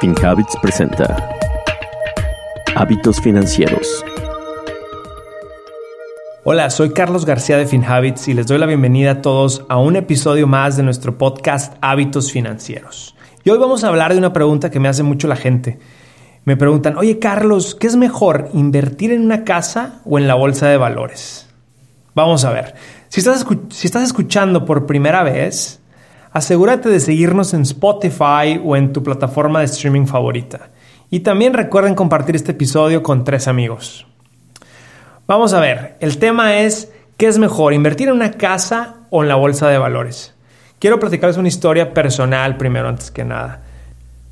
FinHabits presenta Hábitos Financieros. Hola, soy Carlos García de FinHabits y les doy la bienvenida a todos a un episodio más de nuestro podcast Hábitos Financieros. Y hoy vamos a hablar de una pregunta que me hace mucho la gente. Me preguntan, oye Carlos, ¿qué es mejor, invertir en una casa o en la bolsa de valores? Vamos a ver, si estás, si estás escuchando por primera vez, asegúrate de seguirnos en Spotify o en tu plataforma de streaming favorita. Y también recuerden compartir este episodio con tres amigos. Vamos a ver, el tema es, ¿qué es mejor, invertir en una casa o en la bolsa de valores? Quiero platicarles una historia personal primero, antes que nada.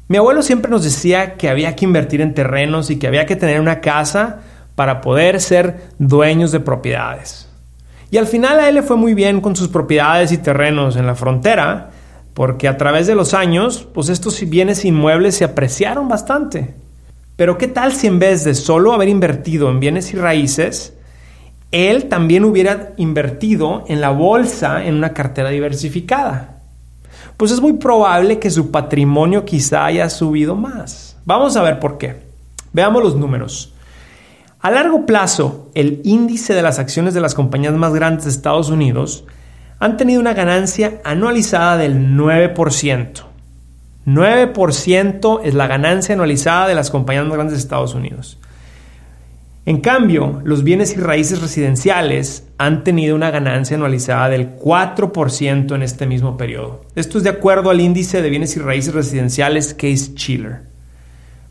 Mi abuelo siempre nos decía que había que invertir en terrenos y que había que tener una casa para poder ser dueños de propiedades. Y al final a él le fue muy bien con sus propiedades y terrenos en la frontera, porque a través de los años, pues estos bienes inmuebles se apreciaron bastante. Pero ¿qué tal si en vez de solo haber invertido en bienes y raíces, él también hubiera invertido en la bolsa en una cartera diversificada? Pues es muy probable que su patrimonio quizá haya subido más. Vamos a ver por qué. Veamos los números. A largo plazo, el índice de las acciones de las compañías más grandes de Estados Unidos han tenido una ganancia anualizada del 9%. 9% es la ganancia anualizada de las compañías más grandes de Estados Unidos. En cambio, los bienes y raíces residenciales han tenido una ganancia anualizada del 4% en este mismo periodo. Esto es de acuerdo al índice de bienes y raíces residenciales Case Chiller.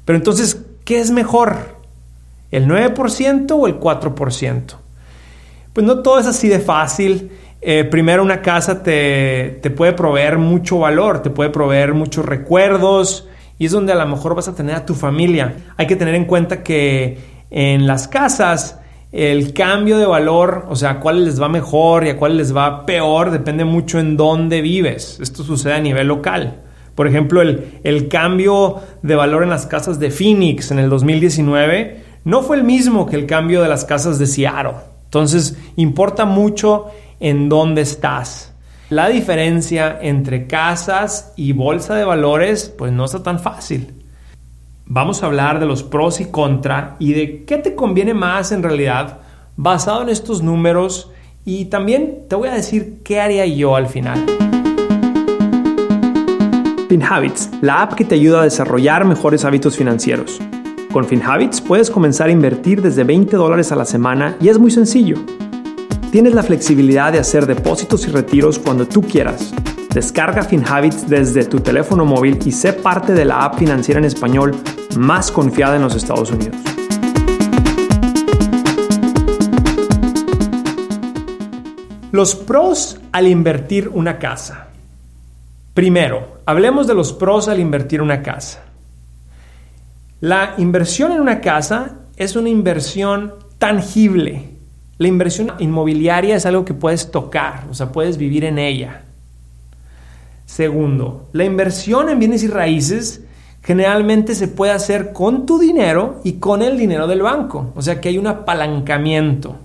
Pero entonces, ¿qué es mejor? ¿El 9% o el 4%? Pues no todo es así de fácil. Eh, primero una casa te, te, puede proveer mucho valor, te puede proveer muchos recuerdos y es donde a lo mejor vas a tener a tu familia. Hay que tener en cuenta que en las casas el cambio de valor, o sea, a cuáles les va mejor y a cuáles les va peor, depende mucho en dónde vives. Esto sucede a nivel local. Por ejemplo, el, el cambio de valor en las casas de Phoenix en el 2019 no fue el mismo que el cambio de las casas de Seattle. Entonces, importa mucho en dónde estás. La diferencia entre casas y bolsa de valores, pues no está tan fácil. Vamos a hablar de los pros y contra y de qué te conviene más en realidad basado en estos números y también te voy a decir qué haría yo al final. FinHabits, la app que te ayuda a desarrollar mejores hábitos financieros. Con FinHabits puedes comenzar a invertir desde 20 dólares a la semana y es muy sencillo. Tienes la flexibilidad de hacer depósitos y retiros cuando tú quieras. Descarga FinHabits desde tu teléfono móvil y sé parte de la app financiera en español más confiada en los Estados Unidos. Los pros al invertir una casa. Primero, hablemos de los pros al invertir una casa. La inversión en una casa es una inversión tangible. La inversión inmobiliaria es algo que puedes tocar, o sea, puedes vivir en ella. Segundo, la inversión en bienes y raíces generalmente se puede hacer con tu dinero y con el dinero del banco, o sea que hay un apalancamiento.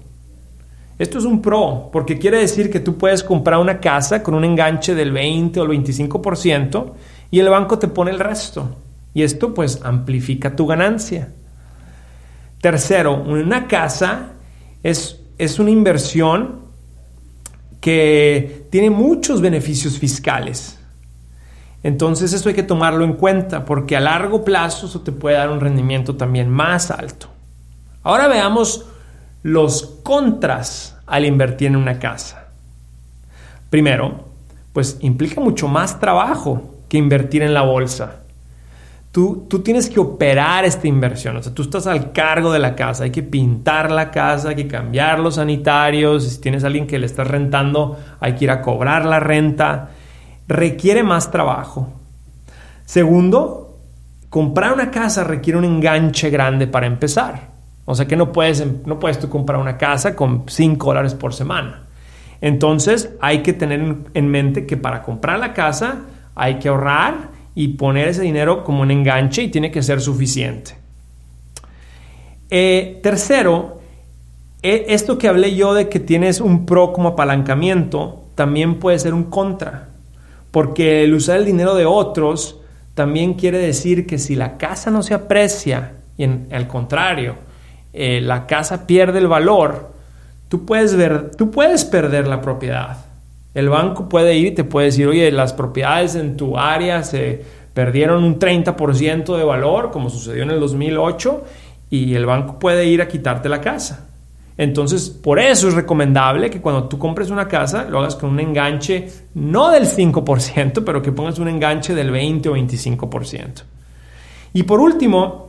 Esto es un pro, porque quiere decir que tú puedes comprar una casa con un enganche del 20 o el 25% y el banco te pone el resto. Y esto pues amplifica tu ganancia. Tercero, una casa es, es una inversión que tiene muchos beneficios fiscales. Entonces eso hay que tomarlo en cuenta porque a largo plazo eso te puede dar un rendimiento también más alto. Ahora veamos los contras al invertir en una casa. Primero, pues implica mucho más trabajo que invertir en la bolsa. Tú, tienes que operar esta inversión, o sea, tú estás al cargo de la casa, hay que pintar la casa, hay que cambiar los sanitarios, si tienes a alguien que le estás rentando, hay que ir a cobrar la renta, requiere más trabajo. Segundo, comprar una casa requiere un enganche grande para empezar, o sea que no puedes, no puedes tú comprar una casa con 5 dólares por semana. Entonces hay que tener en mente que para comprar la casa hay que ahorrar y poner ese dinero como un enganche y tiene que ser suficiente. Eh, tercero, eh, esto que hablé yo de que tienes un pro como apalancamiento, también puede ser un contra, porque el usar el dinero de otros también quiere decir que si la casa no se aprecia y en, al contrario, eh, la casa pierde el valor, tú puedes, ver, tú puedes perder la propiedad. El banco puede ir y te puede decir, oye, las propiedades en tu área se perdieron un 30% de valor, como sucedió en el 2008, y el banco puede ir a quitarte la casa. Entonces, por eso es recomendable que cuando tú compres una casa lo hagas con un enganche no del 5%, pero que pongas un enganche del 20 o 25%. Y por último,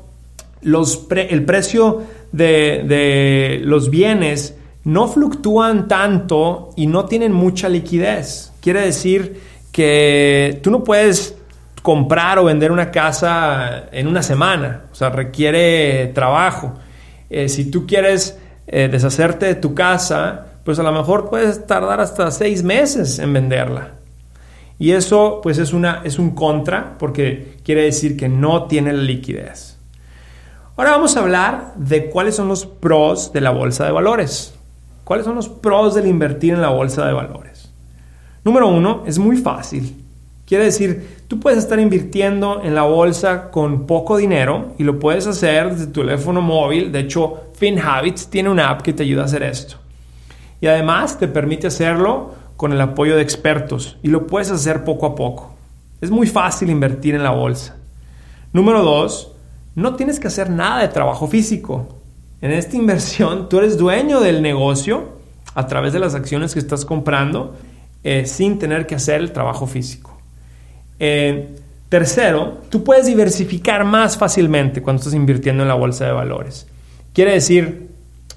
el precio de, de los bienes no fluctúan tanto y no tienen mucha liquidez. Quiere decir que tú no puedes comprar o vender una casa en una semana, o sea, requiere trabajo. Eh, si tú quieres eh, deshacerte de tu casa, pues a lo mejor puedes tardar hasta seis meses en venderla. Y eso pues es, una, es un contra porque quiere decir que no tiene la liquidez. Ahora vamos a hablar de cuáles son los pros de la bolsa de valores. ¿Cuáles son los pros del invertir en la bolsa de valores? Número uno, es muy fácil. Quiere decir, tú puedes estar invirtiendo en la bolsa con poco dinero y lo puedes hacer desde tu teléfono móvil. De hecho, FinHabits tiene una app que te ayuda a hacer esto. Y además te permite hacerlo con el apoyo de expertos y lo puedes hacer poco a poco. Es muy fácil invertir en la bolsa. Número dos, no tienes que hacer nada de trabajo físico. En esta inversión tú eres dueño del negocio a través de las acciones que estás comprando eh, sin tener que hacer el trabajo físico. Eh, tercero, tú puedes diversificar más fácilmente cuando estás invirtiendo en la bolsa de valores. Quiere decir,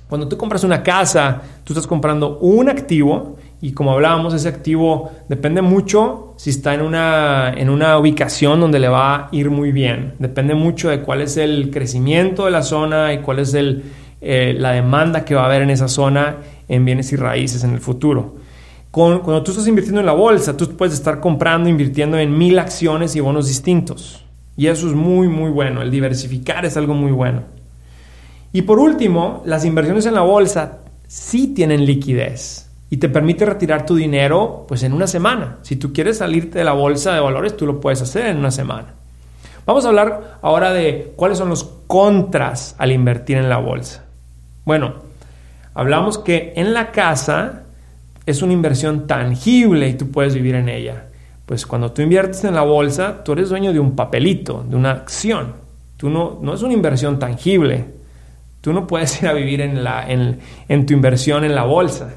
cuando tú compras una casa, tú estás comprando un activo y como hablábamos, ese activo depende mucho si está en una, en una ubicación donde le va a ir muy bien. Depende mucho de cuál es el crecimiento de la zona y cuál es el, eh, la demanda que va a haber en esa zona en bienes y raíces en el futuro cuando tú estás invirtiendo en la bolsa, tú puedes estar comprando, invirtiendo en mil acciones y bonos distintos. Y eso es muy, muy bueno. El diversificar es algo muy bueno. Y por último, las inversiones en la bolsa sí tienen liquidez y te permite retirar tu dinero pues en una semana. Si tú quieres salirte de la bolsa de valores, tú lo puedes hacer en una semana. Vamos a hablar ahora de cuáles son los contras al invertir en la bolsa. Bueno, hablamos que en la casa es una inversión tangible y tú puedes vivir en ella. Pues cuando tú inviertes en la bolsa, tú eres dueño de un papelito, de una acción. Tú no, no es una inversión tangible. Tú no puedes ir a vivir en, la, en, tu inversión en la bolsa.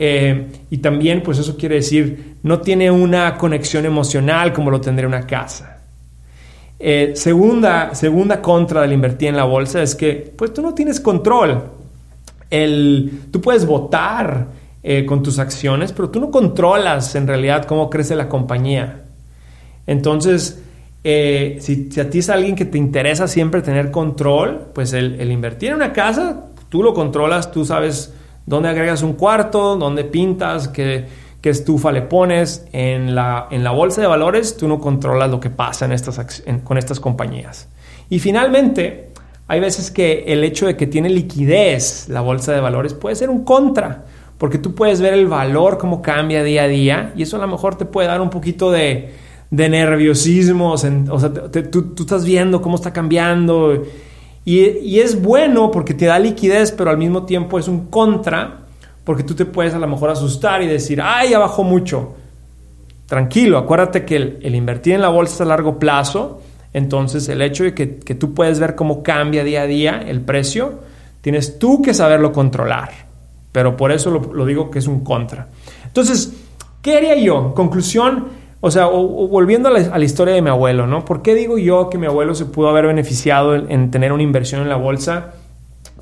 Eh, y también, pues eso quiere decir, no tiene una conexión emocional como lo tendría una casa. Eh, segunda, segunda contra del invertir en la bolsa es que, pues tú no tienes control. El, tú puedes votar eh, con tus acciones, pero tú no controlas en realidad cómo crece la compañía. Entonces, eh, si, a ti es alguien que te interesa siempre tener control, pues el, invertir en una casa, tú lo controlas, tú sabes dónde agregas un cuarto, dónde pintas, qué, estufa le pones. En la, en la, bolsa de valores, tú no controlas lo que pasa en estas, con estas compañías. Y finalmente, hay veces que el hecho de que tiene liquidez la bolsa de valores puede ser un contra porque tú puedes ver el valor, cómo cambia día a día, y eso a lo mejor te puede dar un poquito de, nerviosismo, o sea, tú, estás viendo cómo está cambiando, y, es bueno porque te da liquidez, pero al mismo tiempo es un contra, porque tú te puedes a lo mejor asustar y decir, ay, ya bajó mucho. Tranquilo, acuérdate que el, invertir en la bolsa es a largo plazo, entonces el hecho de que, tú puedes ver cómo cambia día a día el precio, tienes tú que saberlo controlar pero por eso lo, digo que es un contra. Entonces, ¿qué haría yo? Conclusión, o sea, volviendo a la, historia de mi abuelo, ¿no? ¿Por qué digo yo que mi abuelo se pudo haber beneficiado en, tener una inversión en la bolsa?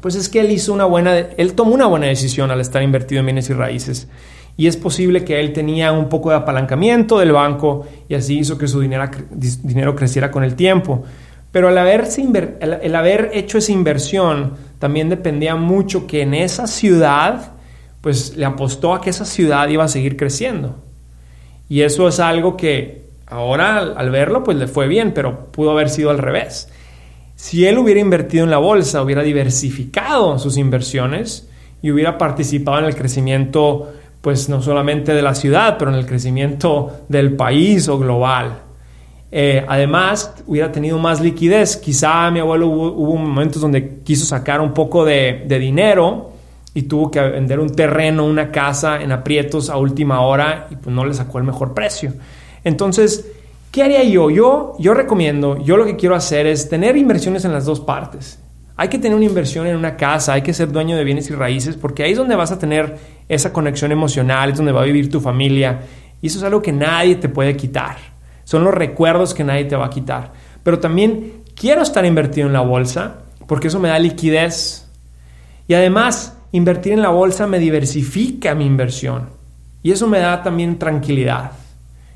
Pues es que él hizo una buena, él tomó una buena decisión al estar invertido en bienes y raíces. Y es posible que él tenía un poco de apalancamiento del banco y así hizo que su dinero, creciera con el tiempo. Pero al, el haber hecho esa inversión también dependía mucho que en esa ciudad, pues le apostó a que esa ciudad iba a seguir creciendo. Y eso es algo que ahora al, verlo, pues le fue bien, pero pudo haber sido al revés. Si él hubiera invertido en la bolsa, hubiera diversificado sus inversiones y hubiera participado en el crecimiento, pues no solamente de la ciudad, pero en el crecimiento del país o global. Eh, además, hubiera tenido más liquidez. Quizá mi abuelo hubo, momentos donde quiso sacar un poco de, dinero y tuvo que vender un terreno, una casa en aprietos a última hora y pues no le sacó el mejor precio. Entonces, ¿qué haría yo? Yo, yo recomiendo, yo lo que quiero hacer es tener inversiones en las dos partes. Hay que tener una inversión en una casa, hay que ser dueño de bienes y raíces, porque ahí es donde vas a tener esa conexión emocional, es donde va a vivir tu familia. Y eso es algo que nadie te puede quitar. Son los recuerdos que nadie te va a quitar. Pero también quiero estar invertido en la bolsa, porque eso me da liquidez. Y además, invertir en la bolsa me diversifica mi inversión. Y eso me da también tranquilidad.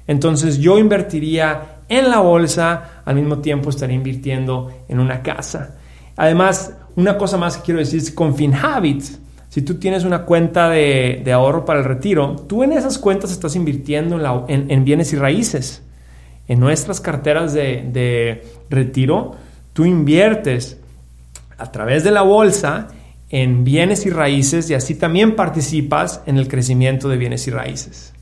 Entonces yo invertiría en la bolsa, al mismo tiempo estaría invirtiendo en una casa. Además, una cosa más que quiero decir es con FinHabit, si tú tienes una cuenta de, ahorro para el retiro, tú en esas cuentas estás invirtiendo en, bienes y raíces. En nuestras carteras de, de retiro, tú inviertes a través de la bolsa en bienes y raíces y así también participas en el crecimiento de bienes y raíces.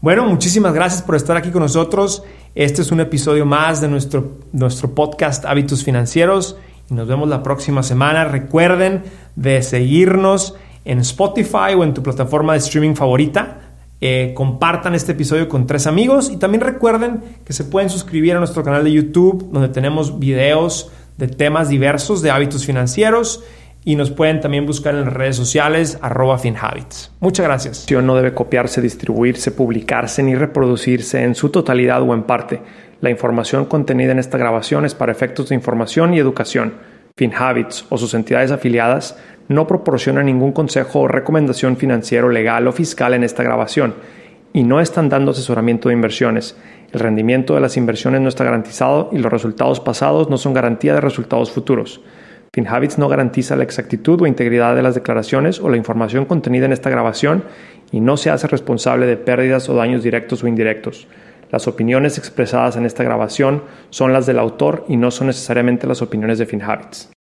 Bueno, muchísimas gracias por estar aquí con nosotros. Este es un episodio más de nuestro, nuestro podcast Hábitos Financieros y nos vemos la próxima semana. Recuerden de seguirnos en Spotify o en tu plataforma de streaming favorita. Eh, compartan este episodio con tres amigos y también recuerden que se pueden suscribir a nuestro canal de YouTube donde tenemos videos de temas diversos de hábitos financieros y nos pueden también buscar en las redes sociales arroba finhabits. Muchas gracias. No debe copiarse, distribuirse, publicarse ni reproducirse en su totalidad o en parte la información contenida en esta grabación es para efectos de información y educación. FinHabits o sus entidades afiliadas no proporcionan ningún consejo o recomendación financiero, legal o fiscal en esta grabación y no están dando asesoramiento de inversiones. El rendimiento de las inversiones no está garantizado y los resultados pasados no son garantía de resultados futuros. FinHabits no garantiza la exactitud o integridad de las declaraciones o la información contenida en esta grabación y no se hace responsable de pérdidas o daños directos o indirectos. Las opiniones expresadas en esta grabación son las del autor y no son necesariamente las opiniones de FinHabits.